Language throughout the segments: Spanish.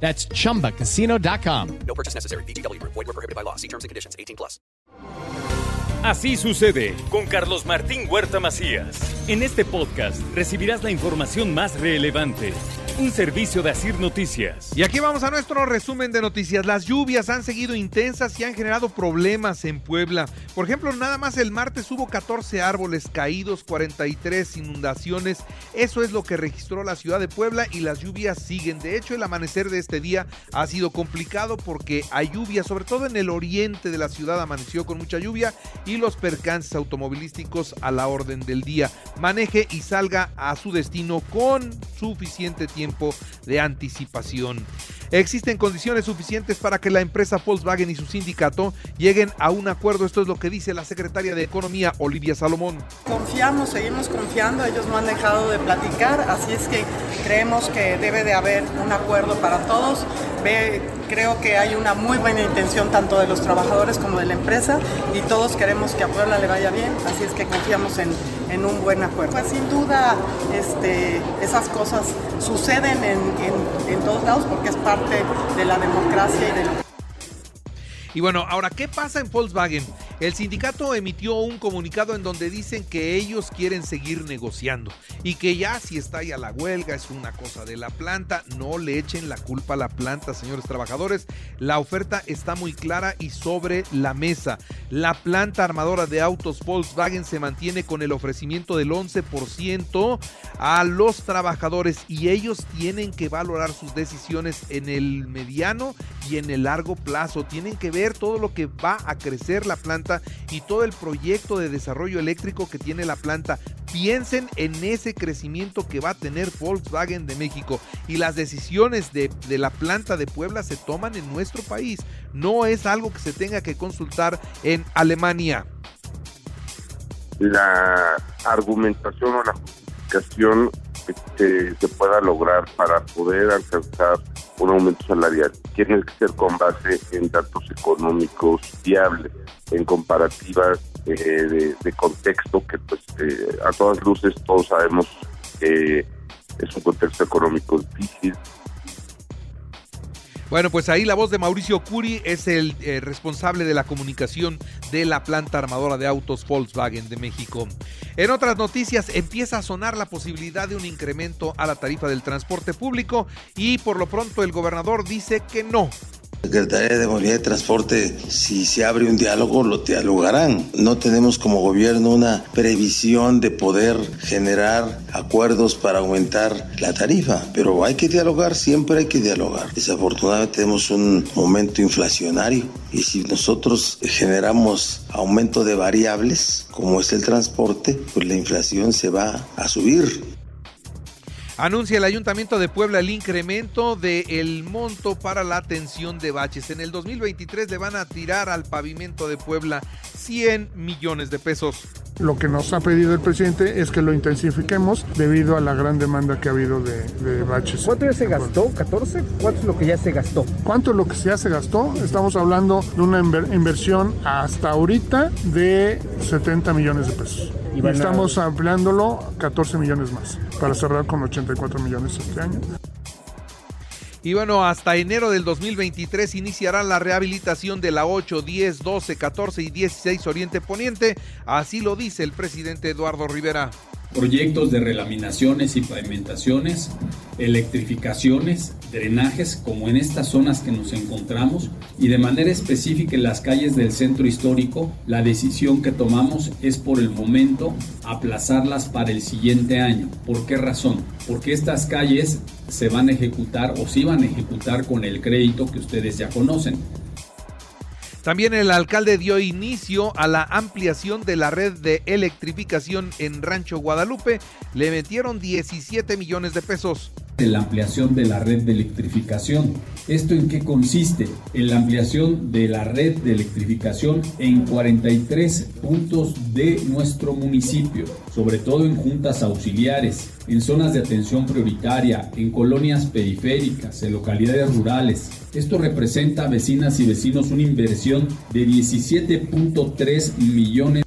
That's chumbacasino.com. No purchase necessary. BGW. Void were prohibited by law. See terms and conditions. 18 plus. Así sucede con Carlos Martín Huerta Macías. En este podcast recibirás la información más relevante. Un servicio de Asir Noticias. Y aquí vamos a nuestro resumen de noticias. Las lluvias han seguido intensas y han generado problemas en Puebla. Por ejemplo, nada más el martes hubo 14 árboles caídos, 43 inundaciones. Eso es lo que registró la ciudad de Puebla y las lluvias siguen. De hecho, el amanecer de este día ha sido complicado porque hay lluvia, sobre todo en el oriente de la ciudad amaneció con mucha lluvia y los percances automovilísticos a la orden del día. Maneje y salga a su destino con suficiente tiempo de anticipación. Existen condiciones suficientes para que la empresa Volkswagen y su sindicato lleguen a un acuerdo. Esto es lo que dice la secretaria de Economía, Olivia Salomón. Confiamos, seguimos confiando, ellos no han dejado de platicar, así es que creemos que debe de haber un acuerdo para todos. Ve, creo que hay una muy buena intención tanto de los trabajadores como de la empresa y todos queremos que a Puebla le vaya bien, así es que confiamos en, en un buen acuerdo. Pues sin duda este, esas cosas suceden en, en, en todos lados porque es parte de la democracia y de lo Y bueno, ahora, ¿qué pasa en Volkswagen? El sindicato emitió un comunicado en donde dicen que ellos quieren seguir negociando y que ya si está ya la huelga es una cosa de la planta, no le echen la culpa a la planta, señores trabajadores. La oferta está muy clara y sobre la mesa. La planta armadora de autos Volkswagen se mantiene con el ofrecimiento del 11% a los trabajadores y ellos tienen que valorar sus decisiones en el mediano y en el largo plazo. Tienen que ver todo lo que va a crecer la planta y todo el proyecto de desarrollo eléctrico que tiene la planta. Piensen en ese crecimiento que va a tener Volkswagen de México y las decisiones de, de la planta de Puebla se toman en nuestro país. No es algo que se tenga que consultar en Alemania. La argumentación o la justificación que se pueda lograr para poder alcanzar un aumento salarial tiene que ser con base en datos económicos viables en comparativas eh, de, contexto que pues eh, a todas luces todos sabemos que es un contexto económico difícil. Bueno, pues ahí la voz de Mauricio Curi es el eh, responsable de la comunicación de la planta armadora de autos Volkswagen de México. En otras noticias, empieza a sonar la posibilidad de un incremento a la tarifa del transporte público y por lo pronto el gobernador dice que no, Secretaría de Movilidad y Transporte, si se abre un diálogo, lo dialogarán. No tenemos como gobierno una previsión de poder generar acuerdos para aumentar la tarifa, pero hay que dialogar, siempre hay que dialogar. Desafortunadamente tenemos un momento inflacionario y si nosotros generamos aumento de variables, como es el transporte, pues la inflación se va a subir. Anuncia el Ayuntamiento de Puebla el incremento del monto para la atención de baches. En el 2023 le van a tirar al pavimento de Puebla 100 millones de pesos. Lo que nos ha pedido el presidente es que lo intensifiquemos debido a la gran demanda que ha habido de, de baches. ¿Cuánto ya se gastó? ¿14? ¿Cuánto es lo que ya se gastó? ¿Cuánto es lo que ya se gastó? Estamos hablando de una inver inversión hasta ahorita de 70 millones de pesos. Y, estamos a... ampliándolo 14 millones más para cerrar con 84 millones este año. Y bueno, hasta enero del 2023 iniciará la rehabilitación de la 8, 10, 12, 14 y 16 Oriente Poniente. Así lo dice el presidente Eduardo Rivera. Proyectos de relaminaciones y pavimentaciones, electrificaciones, drenajes, como en estas zonas que nos encontramos, y de manera específica en las calles del centro histórico, la decisión que tomamos es por el momento aplazarlas para el siguiente año. ¿Por qué razón? Porque estas calles se van a ejecutar o se iban a ejecutar con el crédito que ustedes ya conocen. También el alcalde dio inicio a la ampliación de la red de electrificación en Rancho Guadalupe. Le metieron 17 millones de pesos. de la ampliación de la red de electrificación. ¿Esto en qué consiste? En la ampliación de la red de electrificación en 43 puntos de nuestro municipio, sobre todo en juntas auxiliares, en zonas de atención prioritaria, en colonias periféricas, en localidades rurales. Esto representa a vecinas y vecinos una inversión de 17.3 millones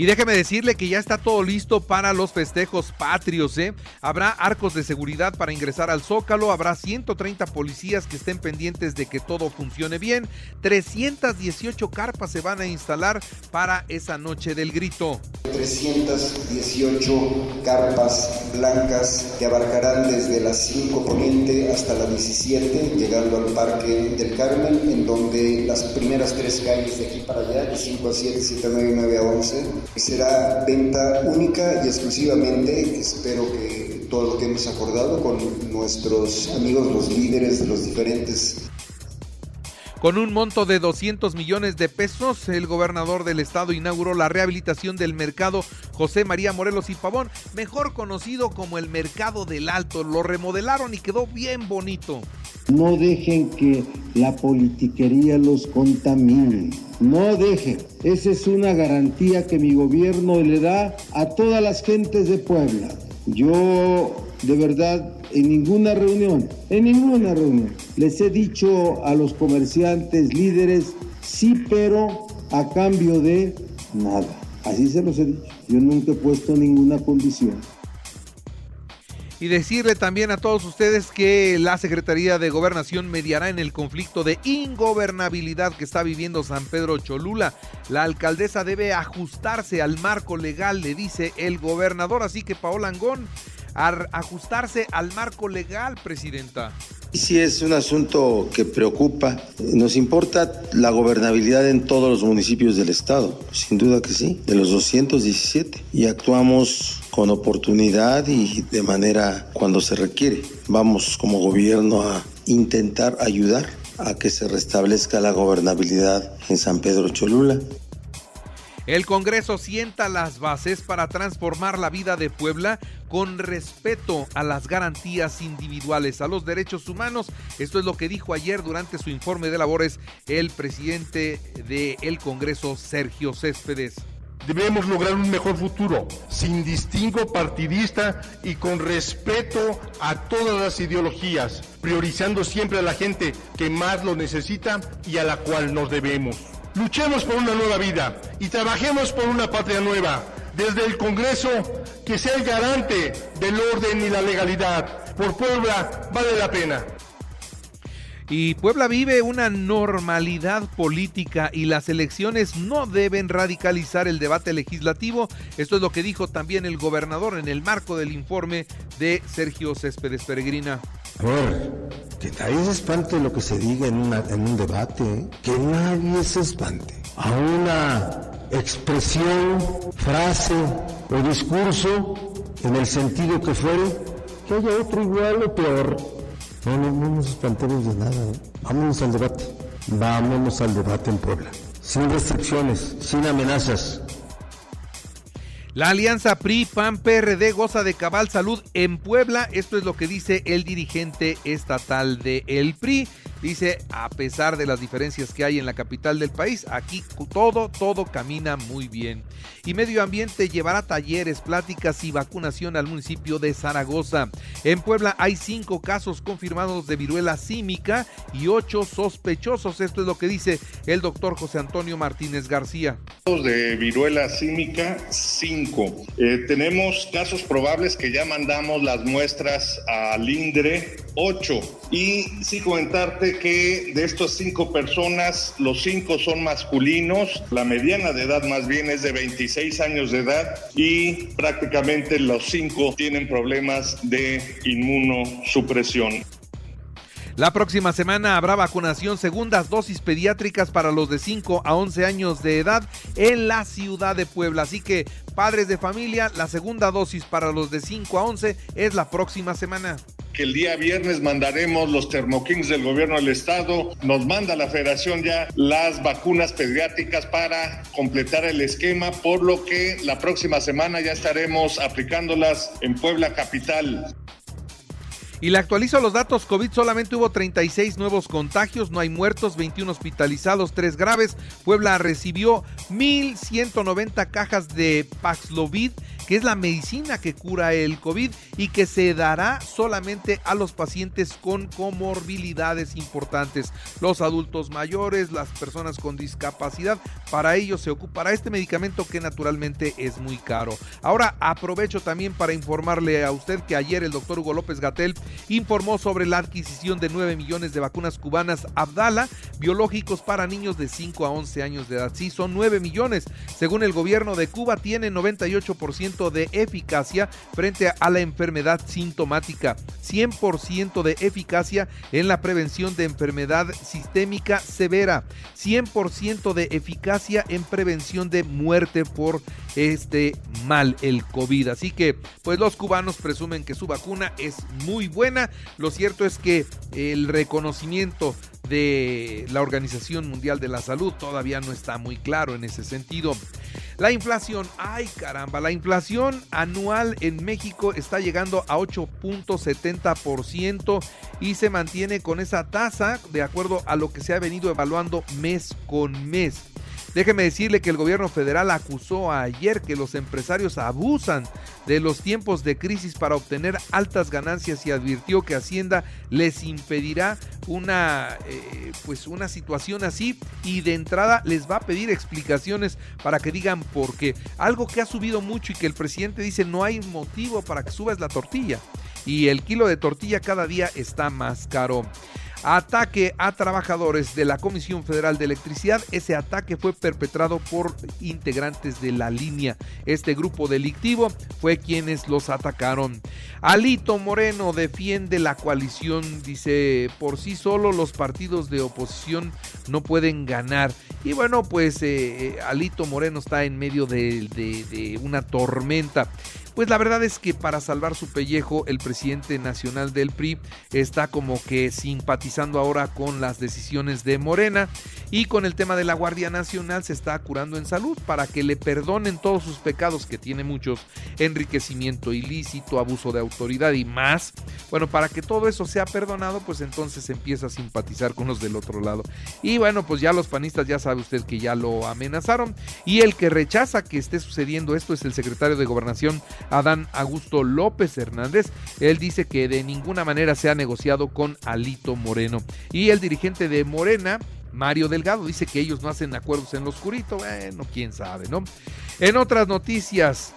y déjeme decirle que ya está todo listo para los festejos patrios. ¿eh? Habrá arcos de seguridad para ingresar al Zócalo, habrá 130 policías que estén pendientes de que todo funcione bien, 318 carpas se van a instalar para esa noche del grito. 318 carpas blancas que abarcarán desde las 5 poniente hasta la 17, llegando al Parque del Carmen, en donde las primeras tres calles de aquí para allá, de 5 a 7, 7 a 9 9 a 11, Será venta única y exclusivamente, espero que todo lo que hemos acordado con nuestros amigos, los líderes de los diferentes con un monto de 200 millones de pesos, el gobernador del estado inauguró la rehabilitación del mercado José María Morelos y Pavón, mejor conocido como el Mercado del Alto. Lo remodelaron y quedó bien bonito. No dejen que la politiquería los contamine. No dejen. Esa es una garantía que mi gobierno le da a todas las gentes de Puebla. Yo, de verdad, en ninguna reunión, en ninguna reunión, les he dicho a los comerciantes líderes, sí, pero a cambio de nada. Así se los he dicho. Yo nunca he puesto ninguna condición y decirle también a todos ustedes que la Secretaría de Gobernación mediará en el conflicto de ingobernabilidad que está viviendo San Pedro Cholula. La alcaldesa debe ajustarse al marco legal, le dice el gobernador, así que Paola Angón, ajustarse al marco legal, presidenta. Sí, es un asunto que preocupa. Nos importa la gobernabilidad en todos los municipios del estado, sin duda que sí, de los 217. Y actuamos con oportunidad y de manera cuando se requiere. Vamos como gobierno a intentar ayudar a que se restablezca la gobernabilidad en San Pedro Cholula. El Congreso sienta las bases para transformar la vida de Puebla con respeto a las garantías individuales, a los derechos humanos. Esto es lo que dijo ayer durante su informe de labores el presidente del Congreso, Sergio Céspedes. Debemos lograr un mejor futuro, sin distingo partidista y con respeto a todas las ideologías, priorizando siempre a la gente que más lo necesita y a la cual nos debemos. Luchemos por una nueva vida y trabajemos por una patria nueva. Desde el Congreso, que sea el garante del orden y la legalidad. Por Puebla vale la pena. Y Puebla vive una normalidad política y las elecciones no deben radicalizar el debate legislativo. Esto es lo que dijo también el gobernador en el marco del informe de Sergio Céspedes Peregrina. A ver, que nadie se espante lo que se diga en, en un debate, ¿eh? que nadie se espante a una expresión, frase o discurso en el sentido que fuere, que haya otro igual o peor no, no, no nos espantemos de nada. ¿eh? Vámonos al debate. Vámonos al debate en Puebla. Sin restricciones, sin amenazas. La alianza PRI-PAN-PRD goza de cabal salud en Puebla. Esto es lo que dice el dirigente estatal de PRI. Dice, a pesar de las diferencias que hay en la capital del país, aquí todo, todo camina muy bien. Y Medio Ambiente llevará talleres, pláticas y vacunación al municipio de Zaragoza. En Puebla hay cinco casos confirmados de viruela símica y ocho sospechosos. Esto es lo que dice el doctor José Antonio Martínez García. De viruela símica, cinco. Eh, tenemos casos probables que ya mandamos las muestras al INDRE, ocho. Y sí comentarte que de estos cinco personas, los cinco son masculinos, la mediana de edad más bien es de 26 años de edad y prácticamente los cinco tienen problemas de inmunosupresión. La próxima semana habrá vacunación segundas dosis pediátricas para los de 5 a 11 años de edad en la ciudad de Puebla. Así que padres de familia, la segunda dosis para los de 5 a 11 es la próxima semana que el día viernes mandaremos los termokings del gobierno del estado. Nos manda la federación ya las vacunas pediátricas para completar el esquema, por lo que la próxima semana ya estaremos aplicándolas en Puebla capital. Y le actualizo los datos. COVID solamente hubo 36 nuevos contagios, no hay muertos, 21 hospitalizados, 3 graves. Puebla recibió 1.190 cajas de Paxlovid que es la medicina que cura el COVID y que se dará solamente a los pacientes con comorbilidades importantes, los adultos mayores, las personas con discapacidad. Para ello se ocupará este medicamento que naturalmente es muy caro. Ahora aprovecho también para informarle a usted que ayer el doctor Hugo López Gatel informó sobre la adquisición de 9 millones de vacunas cubanas Abdala, biológicos para niños de 5 a 11 años de edad. Sí, son 9 millones. Según el gobierno de Cuba, tiene 98% de eficacia frente a la enfermedad sintomática, 100% de eficacia en la prevención de enfermedad sistémica severa, 100% de eficacia en prevención de muerte por este mal, el COVID. Así que, pues los cubanos presumen que su vacuna es muy buena. Lo cierto es que el reconocimiento de la Organización Mundial de la Salud todavía no está muy claro en ese sentido. La inflación, ay caramba, la inflación anual en México está llegando a 8.70% y se mantiene con esa tasa de acuerdo a lo que se ha venido evaluando mes con mes. Déjeme decirle que el gobierno federal acusó ayer que los empresarios abusan de los tiempos de crisis para obtener altas ganancias y advirtió que Hacienda les impedirá una, eh, pues una situación así y de entrada les va a pedir explicaciones para que digan por qué. Algo que ha subido mucho y que el presidente dice no hay motivo para que subas la tortilla y el kilo de tortilla cada día está más caro ataque a trabajadores de la Comisión Federal de Electricidad. Ese ataque fue perpetrado por integrantes de la línea. Este grupo delictivo fue quienes los atacaron. Alito Moreno defiende la coalición, dice, por sí solo los partidos de oposición no pueden ganar. Y bueno, pues eh, eh, Alito Moreno está en medio de, de una tormenta. Pues la verdad es que para salvar su pellejo, el presidente nacional del PRI está como que simpatizando ahora con las decisiones de Morena y con el tema de la Guardia Nacional se está curando en salud para que le perdonen todos sus pecados, que tiene muchos, enriquecimiento ilícito, abuso de autoridad y más. Bueno, para que todo eso sea perdonado, pues entonces empieza a simpatizar con los del otro lado. Y bueno, pues ya los panistas ya sabe usted que ya lo amenazaron y el que rechaza que esté sucediendo esto es el secretario de Gobernación Adán Augusto López Hernández. Él dice que de ninguna manera se ha negociado con Alito Moreno. Y el dirigente de Morena, Mario Delgado, dice que ellos no hacen acuerdos en lo oscurito. Bueno, quién sabe, ¿no? En otras noticias,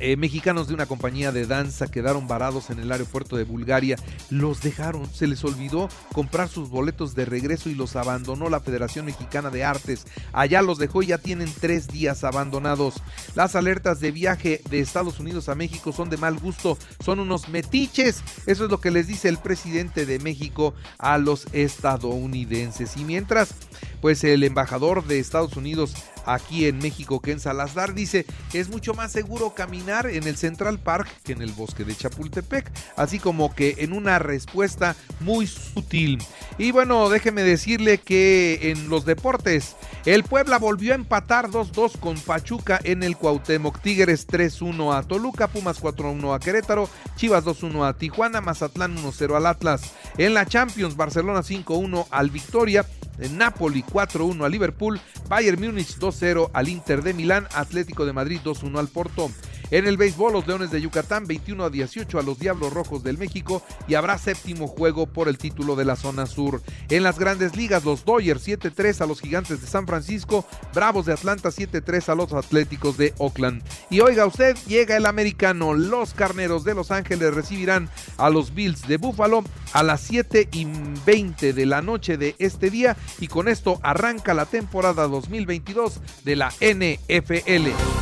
eh, mexicanos de una compañía de danza quedaron varados en el aeropuerto de Bulgaria. Los dejaron, se les olvidó comprar sus boletos de regreso y los abandonó la Federación Mexicana de Artes. Allá los dejó y ya tienen tres días abandonados. Las alertas de viaje de Estados Unidos a México son de mal gusto, son unos metiches. Eso es lo que les dice el presidente de México a los estadounidenses. Y mientras, pues el embajador de Estados Unidos aquí en México, Ken Salazar, dice es mucho más seguro caminar en el Central Park que en el bosque de Chapultepec, así como que en una respuesta muy sutil. Y bueno, déjeme decirle que en los deportes, el Puebla volvió a empatar 2-2 con Pachuca en el Cuauhtémoc, Tigres 3-1 a Toluca, Pumas 4-1 a Querétaro, Chivas 2-1 a Tijuana, Mazatlán 1-0 al Atlas. En la Champions, Barcelona 5-1 al Victoria, Napoli 4-1 a Liverpool, Bayern Múnich 2-0 al Inter de Milán, Atlético de Madrid 2-1 al Porto. En el béisbol, los Leones de Yucatán 21 a 18 a los Diablos Rojos del México y habrá séptimo juego por el título de la zona sur. En las grandes ligas, los Dodgers 7-3 a los Gigantes de San Francisco, Bravos de Atlanta 7-3 a los Atléticos de Oakland. Y oiga usted, llega el americano, los Carneros de Los Ángeles recibirán a los Bills de Buffalo a las 7 y 20 de la noche de este día y con esto arranca la temporada 2022 de la NFL.